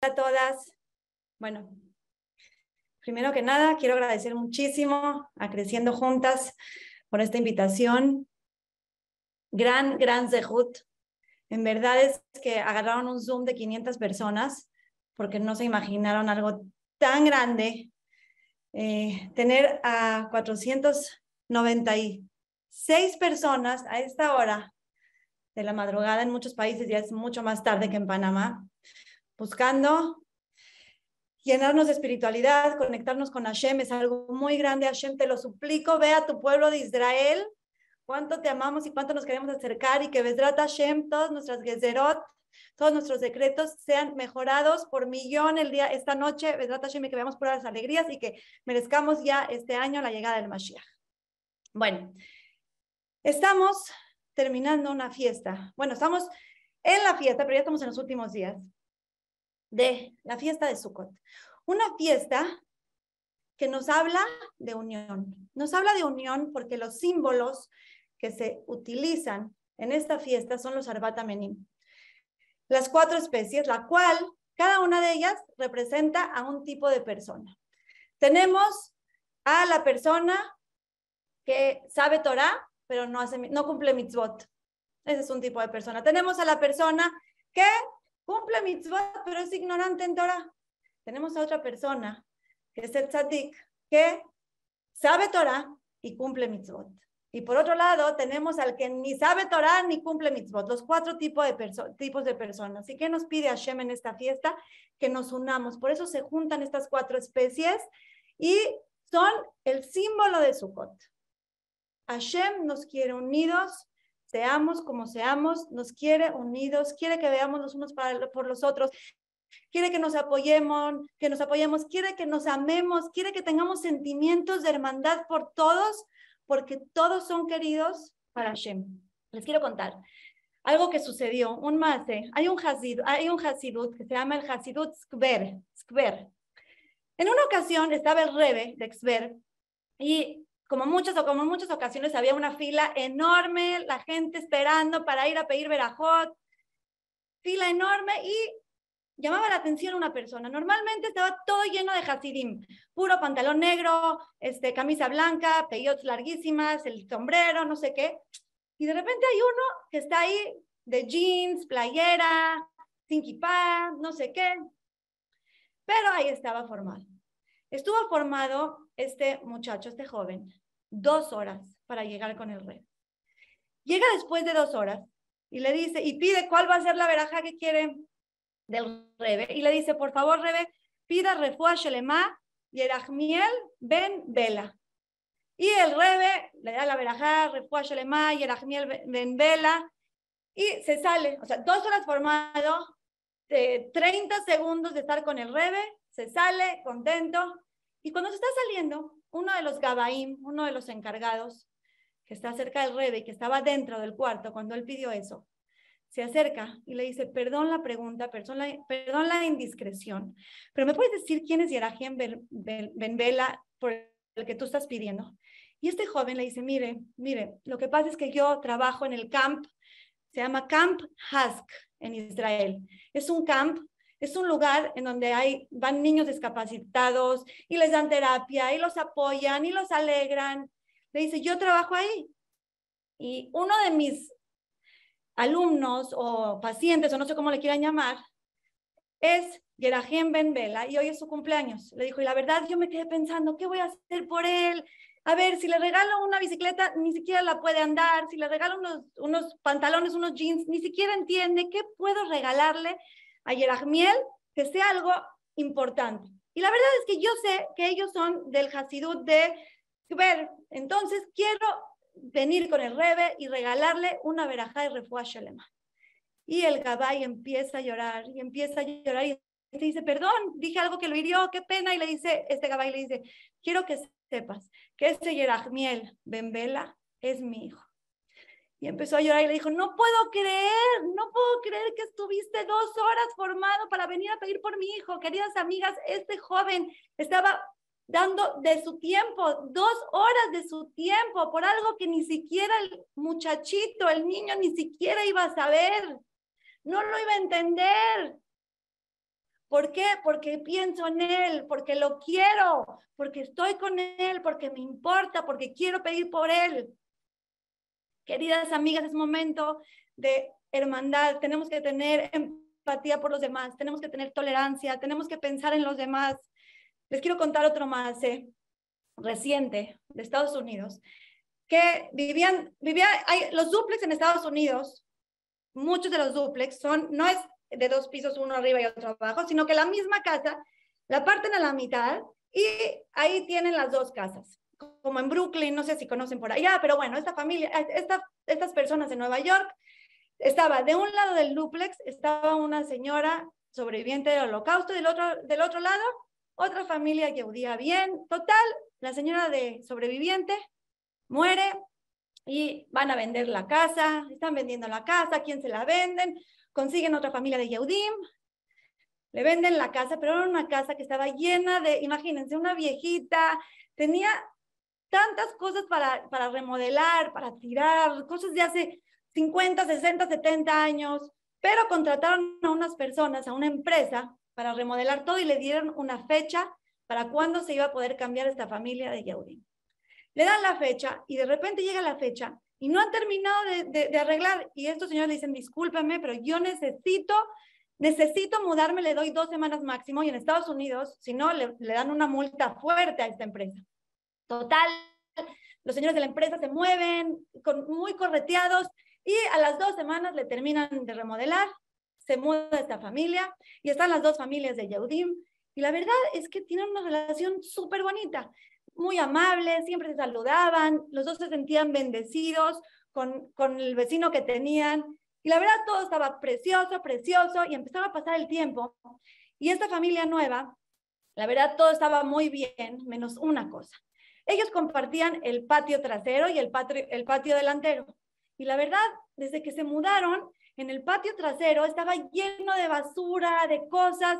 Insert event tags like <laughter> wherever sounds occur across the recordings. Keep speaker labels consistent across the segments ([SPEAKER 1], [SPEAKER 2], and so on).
[SPEAKER 1] a todas. Bueno, primero que nada, quiero agradecer muchísimo a Creciendo Juntas por esta invitación. Gran, gran zehut. En verdad es que agarraron un Zoom de 500 personas porque no se imaginaron algo tan grande. Eh, tener a 496 personas a esta hora de la madrugada en muchos países ya es mucho más tarde que en Panamá buscando llenarnos de espiritualidad, conectarnos con Hashem, es algo muy grande. Hashem, te lo suplico, ve a tu pueblo de Israel, cuánto te amamos y cuánto nos queremos acercar y que Besrat Hashem, todas nuestras gezerot, todos nuestros decretos sean mejorados por millón el día, esta noche, Besrat Hashem, y que veamos por las alegrías y que merezcamos ya este año la llegada del Mashiach. Bueno, estamos terminando una fiesta. Bueno, estamos en la fiesta, pero ya estamos en los últimos días de la fiesta de Sukkot. Una fiesta que nos habla de unión. Nos habla de unión porque los símbolos que se utilizan en esta fiesta son los Arbat Amenim. Las cuatro especies, la cual cada una de ellas representa a un tipo de persona. Tenemos a la persona que sabe Torah, pero no, no cumple mitzvot. Ese es un tipo de persona. Tenemos a la persona que cumple mitzvot, pero es ignorante en Torah. Tenemos a otra persona, que es el tzadik, que sabe Torah y cumple mitzvot. Y por otro lado, tenemos al que ni sabe Torah ni cumple mitzvot, los cuatro tipos de, tipos de personas. ¿Y qué nos pide Hashem en esta fiesta? Que nos unamos. Por eso se juntan estas cuatro especies y son el símbolo de Sukkot. Hashem nos quiere unidos seamos como seamos, nos quiere unidos, quiere que veamos los unos para, por los otros, quiere que nos apoyemos, que nos apoyemos, quiere que nos amemos, quiere que tengamos sentimientos de hermandad por todos, porque todos son queridos para Hashem. Les quiero contar algo que sucedió, un mate, hay un hasid, hay un hasidut que se llama el hasidut skver, skver. En una ocasión estaba el rebe de Skver y como muchas o como muchas ocasiones había una fila enorme, la gente esperando para ir a pedir verajot, fila enorme y llamaba la atención una persona. Normalmente estaba todo lleno de hasidim, puro pantalón negro, este, camisa blanca, peyotes larguísimas, el sombrero, no sé qué. Y de repente hay uno que está ahí de jeans, playera, sin kipá, no sé qué. Pero ahí estaba formado. Estuvo formado este muchacho, este joven, dos horas para llegar con el rey. Llega después de dos horas y le dice, y pide cuál va a ser la veraja que quiere del rebe. Y le dice, por favor, rebe, pida refuá shelema y erachmiel ben vela. Y el rebe le da la verajá, refuá shelema y erachmiel ben vela. Y se sale, o sea, dos horas formado, de 30 segundos de estar con el rebe, se sale contento. Y cuando se está saliendo, uno de los Gabaim, uno de los encargados, que está cerca del rebe y que estaba dentro del cuarto cuando él pidió eso, se acerca y le dice, perdón la pregunta, perdón la, perdón la indiscreción, pero ¿me puedes decir quién es Yerahim Ben Bela por el que tú estás pidiendo? Y este joven le dice, mire, mire, lo que pasa es que yo trabajo en el camp, se llama Camp Hask en Israel. Es un camp es un lugar en donde hay, van niños discapacitados y les dan terapia y los apoyan y los alegran. Le dice, yo trabajo ahí. Y uno de mis alumnos o pacientes, o no sé cómo le quieran llamar, es Yerahim Ben Vela y hoy es su cumpleaños. Le dijo, y la verdad yo me quedé pensando, ¿qué voy a hacer por él? A ver, si le regalo una bicicleta, ni siquiera la puede andar. Si le regalo unos, unos pantalones, unos jeans, ni siquiera entiende. ¿Qué puedo regalarle a Yerachmiel que sea algo importante. Y la verdad es que yo sé que ellos son del Hasidut de ver, entonces quiero venir con el Rebe y regalarle una verajá de refuá Shalema. Y el Gabay empieza a llorar y empieza a llorar y se dice, perdón, dije algo que lo hirió, qué pena. Y le dice, este Gabay le dice, quiero que sepas que este Yerachmiel Benvela es mi hijo. Y empezó a llorar y le dijo, no puedo creer, no puedo creer que estuviste dos horas formado para venir a pedir por mi hijo. Queridas amigas, este joven estaba dando de su tiempo, dos horas de su tiempo, por algo que ni siquiera el muchachito, el niño, ni siquiera iba a saber, no lo iba a entender. ¿Por qué? Porque pienso en Él, porque lo quiero, porque estoy con Él, porque me importa, porque quiero pedir por Él. Queridas amigas, es momento de hermandad. Tenemos que tener empatía por los demás, tenemos que tener tolerancia, tenemos que pensar en los demás. Les quiero contar otro más eh, reciente de Estados Unidos, que vivían, vivían, hay, los duplex en Estados Unidos, muchos de los duplex son, no es de dos pisos, uno arriba y otro abajo, sino que la misma casa la parten a la mitad y ahí tienen las dos casas, como en Brooklyn, no sé si conocen por allá, pero bueno, esta familia, esta, estas personas en Nueva York, estaba de un lado del duplex, estaba una señora sobreviviente del holocausto, del otro, del otro lado, otra familia judía bien, total, la señora de sobreviviente muere y van a vender la casa, están vendiendo la casa, ¿quién se la venden? consiguen otra familia de Yehudim, le venden la casa, pero era una casa que estaba llena de, imagínense, una viejita, tenía tantas cosas para, para remodelar, para tirar, cosas de hace 50, 60, 70 años, pero contrataron a unas personas, a una empresa, para remodelar todo y le dieron una fecha para cuándo se iba a poder cambiar esta familia de Yehudim. Le dan la fecha y de repente llega la fecha y no han terminado de, de, arreglar. Y estos señores le dicen, discúlpeme, pero yo necesito, necesito mudarme, le doy dos semanas máximo. Y en Estados Unidos, si no, le dan una multa fuerte a esta empresa. Total, los señores de la empresa se mueven con, muy correteados y a las dos semanas le terminan de remodelar, se muda esta familia y están las dos familias de Yehudim. Y la verdad es que tienen una relación súper bonita muy amables, siempre se saludaban, los dos se sentían bendecidos con, con el vecino que tenían. Y la verdad todo estaba precioso, precioso, y empezaba a pasar el tiempo. Y esta familia nueva, la verdad todo estaba muy bien, menos una cosa. Ellos compartían el patio trasero y el patio, el patio delantero. Y la verdad, desde que se mudaron, en el patio trasero estaba lleno de basura, de cosas,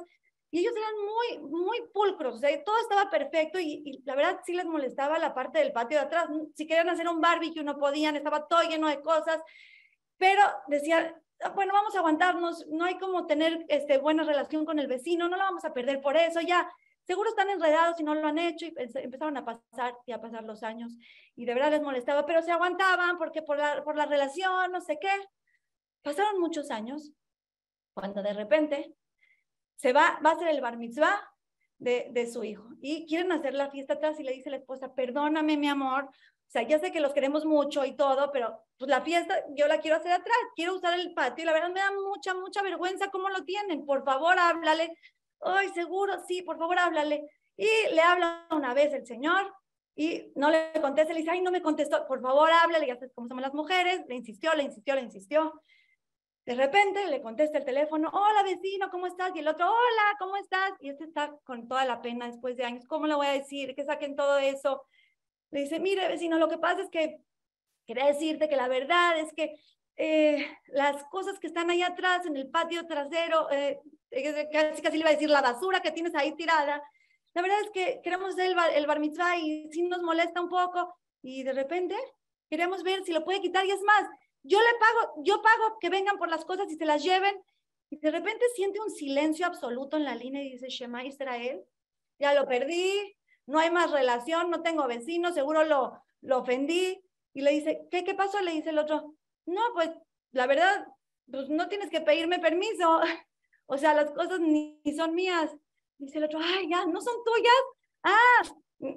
[SPEAKER 1] y ellos eran muy, muy pulcros, o sea, todo estaba perfecto y, la verdad sí les molestaba la parte del patio de atrás. Si querían hacer un barbecue no podían, estaba todo lleno de cosas, pero decían, ah, bueno, vamos a aguantarnos, no hay como tener este, buena relación con el vecino, no la vamos a perder por eso, ya, seguro están enredados y no lo han hecho y empezaron a pasar y a pasar los años y de verdad les molestaba, pero se aguantaban porque por la, por la relación, no sé qué. Pasaron muchos años cuando de repente se va, va a ser el bar mitzvah de, de, su hijo y quieren hacer la fiesta atrás y le dice la esposa, perdóname mi amor, o sea, ya sé que los queremos mucho y todo, pero pues la fiesta yo la quiero hacer atrás, quiero usar el patio y la verdad me da mucha, mucha vergüenza cómo lo tienen, por favor háblale, ay, seguro, sí, por favor háblale. Y le habla una vez el señor y no le contesta, le dice, ay, no me contestó, por favor háblale, ya sabes cómo somos las mujeres, le insistió, le insistió, le insistió. De repente le contesta el teléfono, hola vecino, ¿cómo estás? Y el otro, hola, ¿cómo estás? Y este está con toda la pena después de años, ¿cómo le voy a decir? Que saquen todo eso. Le dice, mire vecino, lo que pasa es que quería decirte que la verdad es que eh, las cosas que están ahí atrás en el patio trasero, eh, casi, casi le iba a decir la basura que tienes ahí tirada, la verdad es que queremos hacer el bar, el bar mitzvah y sí nos molesta un poco y de repente queremos ver si lo puede quitar y es más, yo le pago, yo pago que vengan por las cosas y se las lleven. Y de repente siente un silencio absoluto en la línea y dice, Shema Israel, ya lo perdí, no hay más relación, no tengo vecino, seguro lo, lo ofendí. Y le dice, ¿qué, ¿qué pasó? Le dice el otro, no, pues la verdad, pues no tienes que pedirme permiso. <laughs> O sea, las cosas ni, son mías. Dice el otro, ay, ya, no son tuyas. Ah,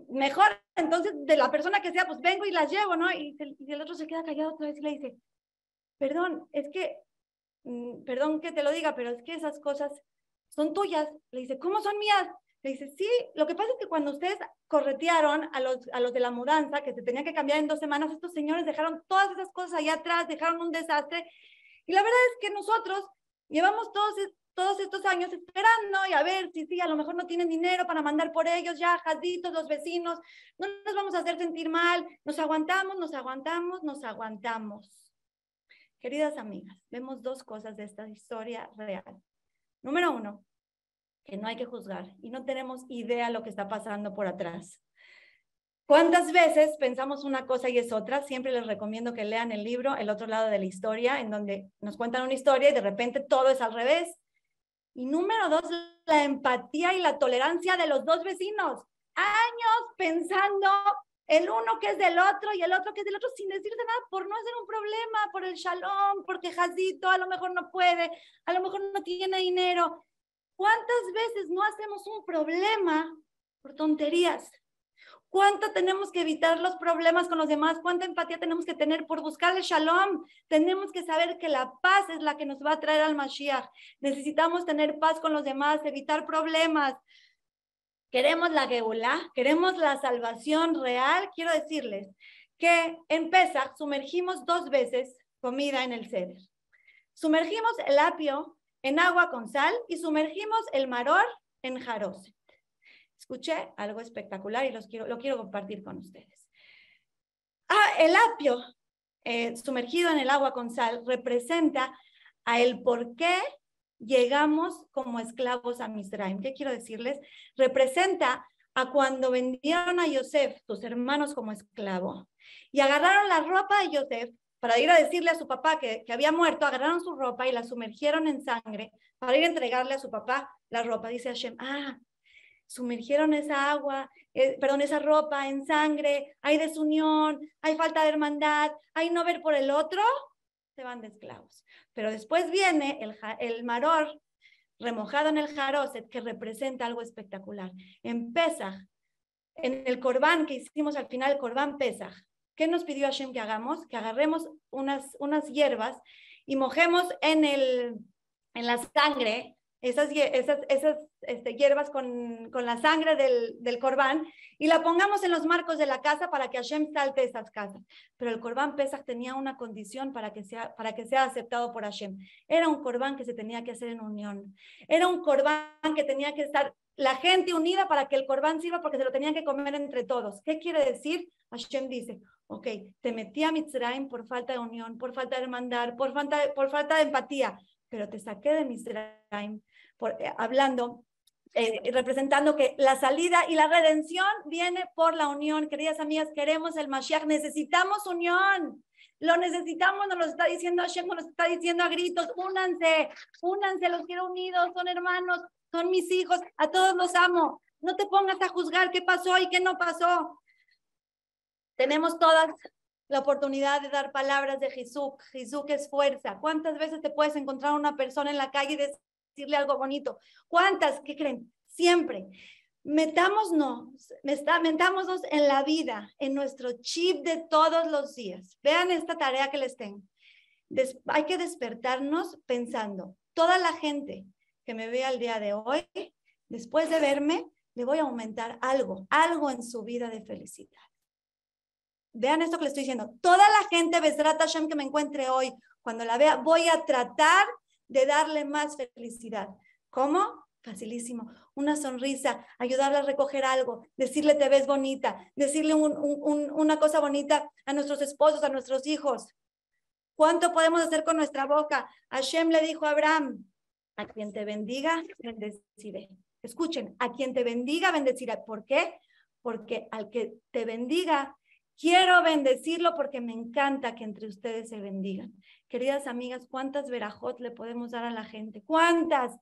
[SPEAKER 1] mejor entonces de la persona que sea, pues vengo y las llevo, ¿no? Y, y el otro se queda callado otra vez y le dice, perdón, es que, mm, perdón que te lo diga, pero es que esas cosas son tuyas. Le dice, ¿cómo son mías? Le dice, sí, lo que pasa es que cuando ustedes corretearon a los, a los de la mudanza, que se tenía que cambiar en dos semanas, estos señores dejaron todas esas cosas allá atrás, dejaron un desastre. Y la verdad es que nosotros llevamos todos, todos estos años esperando y a ver si sí, a lo mejor no tienen dinero para mandar por ellos ya, jaditos, los vecinos, no nos vamos a hacer sentir mal, nos aguantamos, nos aguantamos, nos aguantamos. Queridas amigas, vemos dos cosas de esta historia real. Número uno, que no hay que juzgar y no tenemos idea lo que está pasando por atrás. ¿Cuántas veces pensamos una cosa y es otra? Siempre les recomiendo que lean el libro El otro lado de la historia, en donde nos cuentan una historia y de repente todo es al revés. Y número dos, la empatía y la tolerancia de los dos vecinos. Años pensando el uno que es del otro y el otro que es del otro sin decirse nada por no hacer un problema, por el shalom, porque Jacito a lo mejor no puede, a lo mejor no tiene dinero. ¿Cuántas veces no hacemos un problema por tonterías? ¿Cuánto tenemos que evitar los problemas con los demás? ¿Cuánta empatía tenemos que tener por buscar el shalom? Tenemos que saber que la paz es la que nos va a traer al Mashiach. Necesitamos tener paz con los demás, evitar problemas. Queremos la Geulah, queremos la salvación real. Quiero decirles que en Pesach sumergimos dos veces comida en el ceder. Sumergimos el apio en agua con sal y sumergimos el maror en jaroset escuché algo espectacular y los quiero, lo quiero compartir con ustedes. Ah, el apio eh, sumergido en el agua con sal representa a el por qué llegamos como esclavos a Misraim. ¿Qué quiero decirles? Representa a cuando vendieron a Yosef, sus hermanos, como esclavo, y agarraron la ropa de Yosef para ir a decirle a su papá que, que, había muerto, agarraron su ropa y la sumergieron en sangre para ir a entregarle a su papá la ropa. Dice Hashem, ah, sumergieron esa agua, eh, perdón, esa ropa en sangre, hay desunión, hay falta de hermandad, hay no ver por el otro, se van de esclavos. Pero después viene el, maror remojado en el jaroset, que representa algo espectacular. En Pesach, en el corbán que hicimos al final, el corbán Pesach, ¿qué nos pidió Hashem que hagamos? Que agarremos unas, hierbas y mojemos en la sangre esas, esas, esas este, hierbas con, con, la sangre del, del corbán y la pongamos en los marcos de la casa para que Hashem salte esas casas. Pero el corbán Pesach tenía una condición para que, sea, para que sea aceptado por Hashem. Era un corbán que se tenía que hacer en unión. Era un corbán que tenía que estar la gente unida para que el corbán sirva porque se lo tenían que comer entre todos. ¿Qué quiere decir? Hashem dice, ok, te metí a Mitzrayim por falta de unión, por falta de hermandad, por falta por falta de empatía, pero te saqué de Mitzrayim eh, hablando, eh, representando que la salida y la redención viene por la unión. Queridas amigas, queremos el Mashiach, necesitamos unión. Lo necesitamos, nos lo está diciendo Hashem, nos está diciendo a gritos, únanse, únanse, los quiero unidos, son hermanos, son mis hijos, a todos los amo. No te pongas a juzgar qué pasó y qué no pasó. Tenemos todas la oportunidad de dar palabras de Jesús. Jesús es fuerza. ¿Cuántas veces te puedes encontrar una persona en la calle y decirle algo bonito. ¿Cuántas? ¿Qué creen? Siempre. Metámonos, metámonos en la vida, en nuestro chip de todos los días. Vean esta tarea que les tengo. hay que despertarnos pensando, toda la gente que me vea el día de hoy, después de verme, le voy a aumentar algo, algo en su vida de felicidad. Vean esto que les estoy diciendo. Toda la gente, Besrat Hashem, que me encuentre hoy, cuando la vea, voy a tratar de darle más felicidad. ¿Cómo? Facilísimo. Una sonrisa, ayudarle a recoger algo, decirle te ves bonita, decirle una cosa bonita a nuestros esposos, a nuestros hijos. ¿Cuánto podemos hacer con nuestra boca? Hashem le dijo a Abraham, a quien te bendiga, bendeciré. Escuchen, a quien te bendiga, bendeciré. ¿Por qué? Porque al que te bendiga, quiero bendecirlo porque me encanta que entre ustedes se bendigan. Queridas amigas, ¿cuántas verajot le podemos dar a la gente? ¿Cuántas?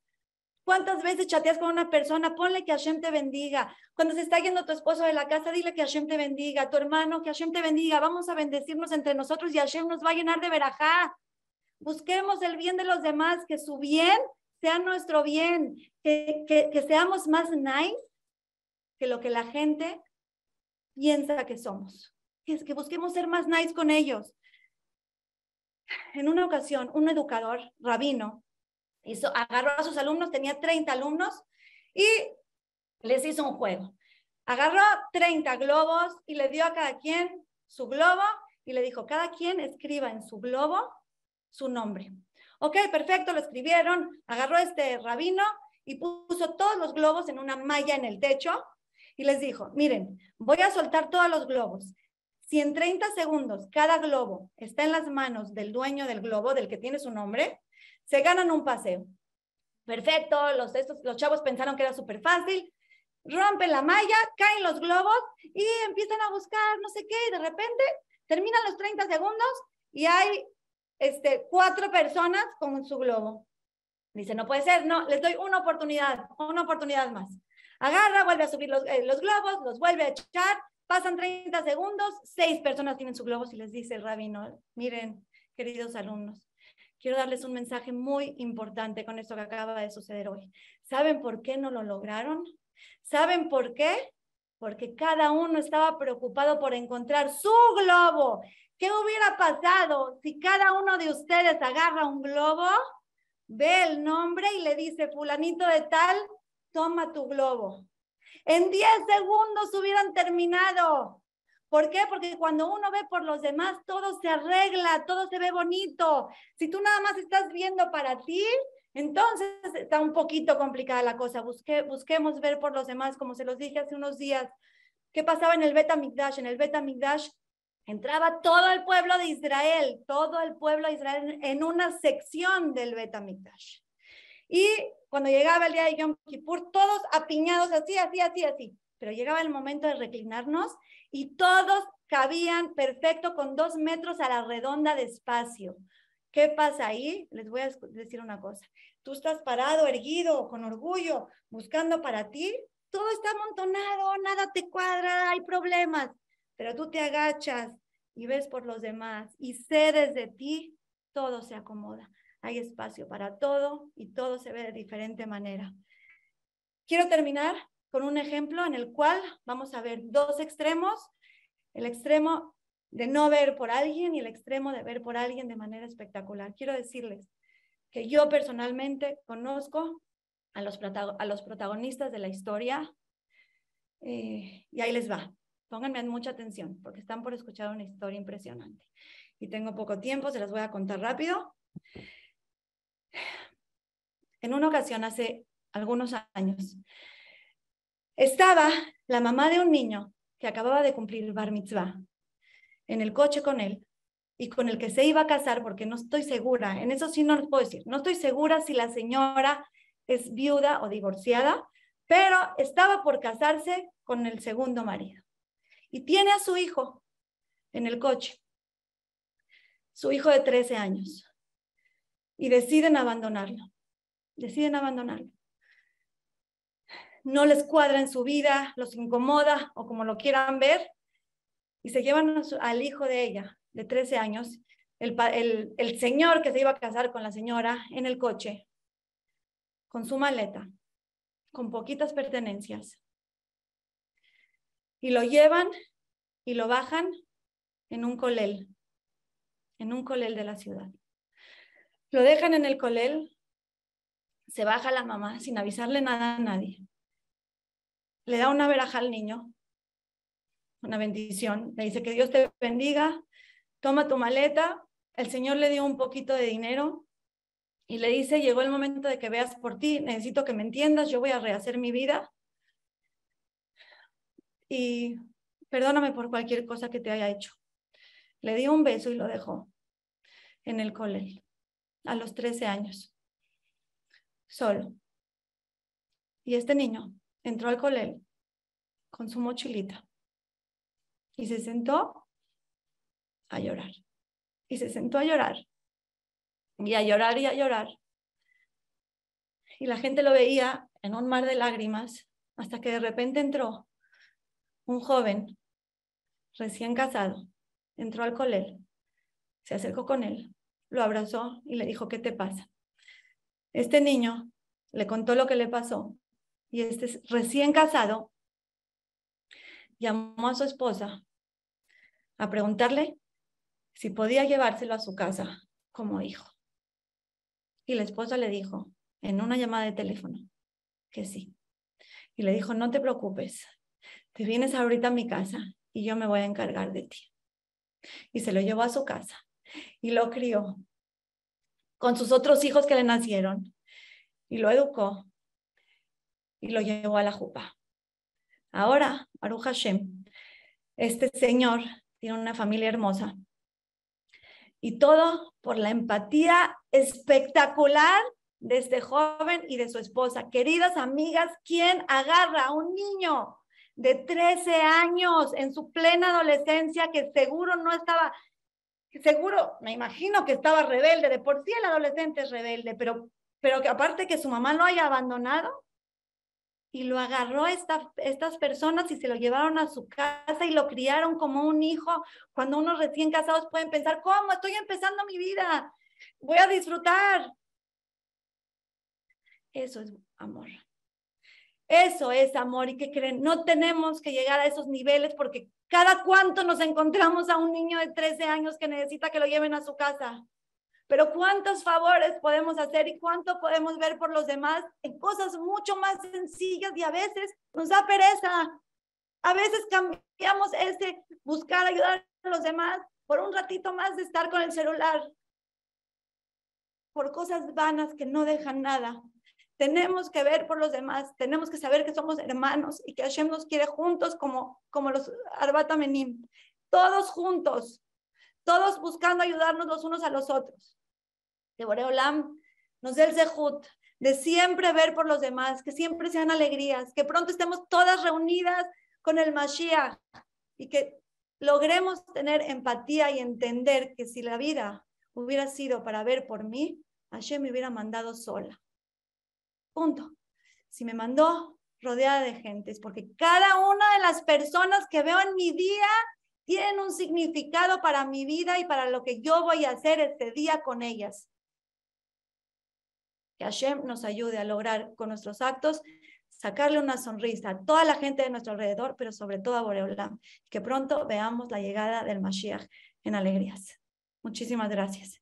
[SPEAKER 1] ¿Cuántas veces chateas con una persona? Ponle que Hashem te bendiga. Cuando se está yendo tu esposo de la casa, dile que Hashem te bendiga. Tu hermano, que Hashem te bendiga. Vamos a bendecirnos entre nosotros y Hashem nos va a llenar de verajá. Busquemos el bien de los demás, que su bien sea nuestro bien, que, que seamos más nice que lo que la gente piensa que somos. Que, que busquemos ser más nice con ellos en una ocasión, un educador, rabino, hizo, agarró a sus alumnos, tenía 30 alumnos y les hizo un juego. Agarró 30 globos y le dio a cada quien su globo y le dijo, cada quien escriba en su globo su nombre. Ok, perfecto, lo escribieron, agarró este rabino y puso todos los globos en una malla en el techo y les dijo, miren, voy a soltar todos los globos. Si en 30 segundos cada globo está en las manos del dueño del globo, del que tiene su nombre, se ganan un paseo. Perfecto, los, chavos pensaron que era súper fácil, rompen la malla, caen los globos y empiezan a buscar no sé qué, y de repente terminan los 30 segundos y hay este, cuatro personas con su globo. Dice, no puede ser, no, les doy una oportunidad, una oportunidad más. Agarra, vuelve a subir los, eh, los globos, los vuelve a echar, pasan 30 segundos, seis personas tienen su globos y les dice el rabino, miren, queridos alumnos, quiero darles un mensaje muy importante con esto que acaba de suceder hoy. ¿Saben por qué no lo lograron? ¿Saben por qué? Porque cada uno estaba preocupado por encontrar su globo. ¿Qué hubiera pasado si cada uno de ustedes agarra un globo, ve el nombre y le dice, fulanito de tal, toma tu globo? En 10 segundos hubieran terminado. ¿Por qué? Porque cuando uno ve por los demás, todo se arregla, todo se ve bonito. Si tú nada más estás viendo para ti, entonces está un poquito complicada la cosa. busquemos ver por los demás, como se los dije hace unos días. ¿Qué pasaba en el Beta Mikdash? En el Beta Mikdash Entraba todo el pueblo de Israel, todo el pueblo de Israel en una sección del Betamikdash. Y cuando llegaba el día de Yom Kippur, todos apiñados así, así, así, así. Pero llegaba el momento de reclinarnos y todos cabían perfecto con dos metros a la redonda de espacio. ¿Qué pasa ahí? Les voy a decir una cosa. Tú estás parado, erguido, con orgullo, buscando para ti. Todo está amontonado, nada te cuadra, hay problemas pero tú te agachas y ves por los demás y cedes de ti, todo se acomoda. Hay espacio para todo y todo se ve de diferente manera. Quiero terminar con un ejemplo en el cual vamos a ver dos extremos, el extremo de no ver por alguien y el extremo de ver por alguien de manera espectacular. Quiero decirles que yo personalmente conozco a los, a los protagonistas de la historia eh, y ahí les va. Pónganme mucha atención porque están por escuchar una historia impresionante. Y tengo poco tiempo, se las voy a contar rápido. En una ocasión, hace algunos años, estaba la mamá de un niño que acababa de cumplir bar mitzvah en el coche con él y con el que se iba a casar, porque no estoy segura, en eso sí no les puedo decir, no estoy segura si la señora es viuda o divorciada, pero estaba por casarse con el segundo marido y tiene a su hijo en el coche, su hijo de 13 años, y deciden abandonarlo, deciden abandonarlo. No les cuadra en su vida, los incomoda o como lo quieran ver, y se llevan al hijo de ella, de 13 años, el, el, el señor que se iba a casar con la señora en el coche, con su maleta, con poquitas pertenencias, y lo llevan y lo bajan en un colel, en un colel de la ciudad. Lo dejan en el colel, se baja la mamá sin avisarle nada a nadie. Le da una veraja al niño, una bendición. Le dice que Dios te bendiga, toma tu maleta. El Señor le dio un poquito de dinero y le dice, llegó el momento de que veas por ti, necesito que me entiendas, yo voy a rehacer mi vida y perdóname por cualquier cosa que te haya hecho. Le dio un beso y lo dejó en el cole a los 13 años, solo. Y este niño entró al cole con su mochilita y se sentó a llorar. Y se sentó a llorar y a llorar y a llorar. Y la gente lo veía en un mar de lágrimas hasta que de repente entró un joven recién casado entró al colel, se acercó con él, lo abrazó y le dijo, ¿qué te pasa? Este niño le contó lo que le pasó y este recién casado llamó a su esposa a preguntarle si podía llevárselo a su casa como hijo. Y la esposa le dijo en una llamada de teléfono que sí. Y le dijo, no te preocupes, te vienes ahorita a mi casa y yo me voy a encargar de ti. Y se lo llevó a su casa y lo crió con sus otros hijos que le nacieron y lo educó y lo llevó a la jupa. Ahora, Baruch Hashem, este señor tiene una familia hermosa y todo por la empatía espectacular de este joven y de su esposa. Queridas amigas, ¿quién agarra a un niño de 13 años en su plena adolescencia que seguro no estaba, seguro, me imagino que estaba rebelde, de por sí el adolescente es rebelde, pero pero que aparte que su mamá lo haya abandonado y lo agarró esta, estas personas y se lo llevaron a su casa y lo criaron como un hijo. Cuando unos recién casados pueden pensar, ¿cómo? Estoy empezando mi vida, voy a disfrutar. Eso es amor. Eso es amor y que creen, no tenemos que llegar a esos niveles porque cada cuánto nos encontramos a un niño de 13 años que necesita que lo lleven a su casa. Pero cuántos favores podemos hacer y cuánto podemos ver por los demás en cosas mucho más sencillas y a veces nos da pereza. A veces cambiamos ese buscar ayudar a los demás por un ratito más de estar con el celular, por cosas vanas que no dejan nada. Tenemos que ver por los demás, tenemos que saber que somos hermanos y que Hashem nos quiere juntos como, como los Arbata Menim. Todos juntos, todos buscando ayudarnos los unos a los otros. Que Boreolam nos dé el zehut de siempre ver por los demás, que siempre sean alegrías, que pronto estemos todas reunidas con el Mashiach y que logremos tener empatía y entender que si la vida hubiera sido para ver por mí, Hashem me hubiera mandado sola. Punto. Si me mandó rodeada de gentes, porque cada una de las personas que veo en mi día tienen un significado para mi vida y para lo que yo voy a hacer este día con ellas. Que Hashem nos ayude a lograr con nuestros actos sacarle una sonrisa a toda la gente de nuestro alrededor, pero sobre todo a Boreolam. Que pronto veamos la llegada del Mashiach en alegrías. Muchísimas gracias.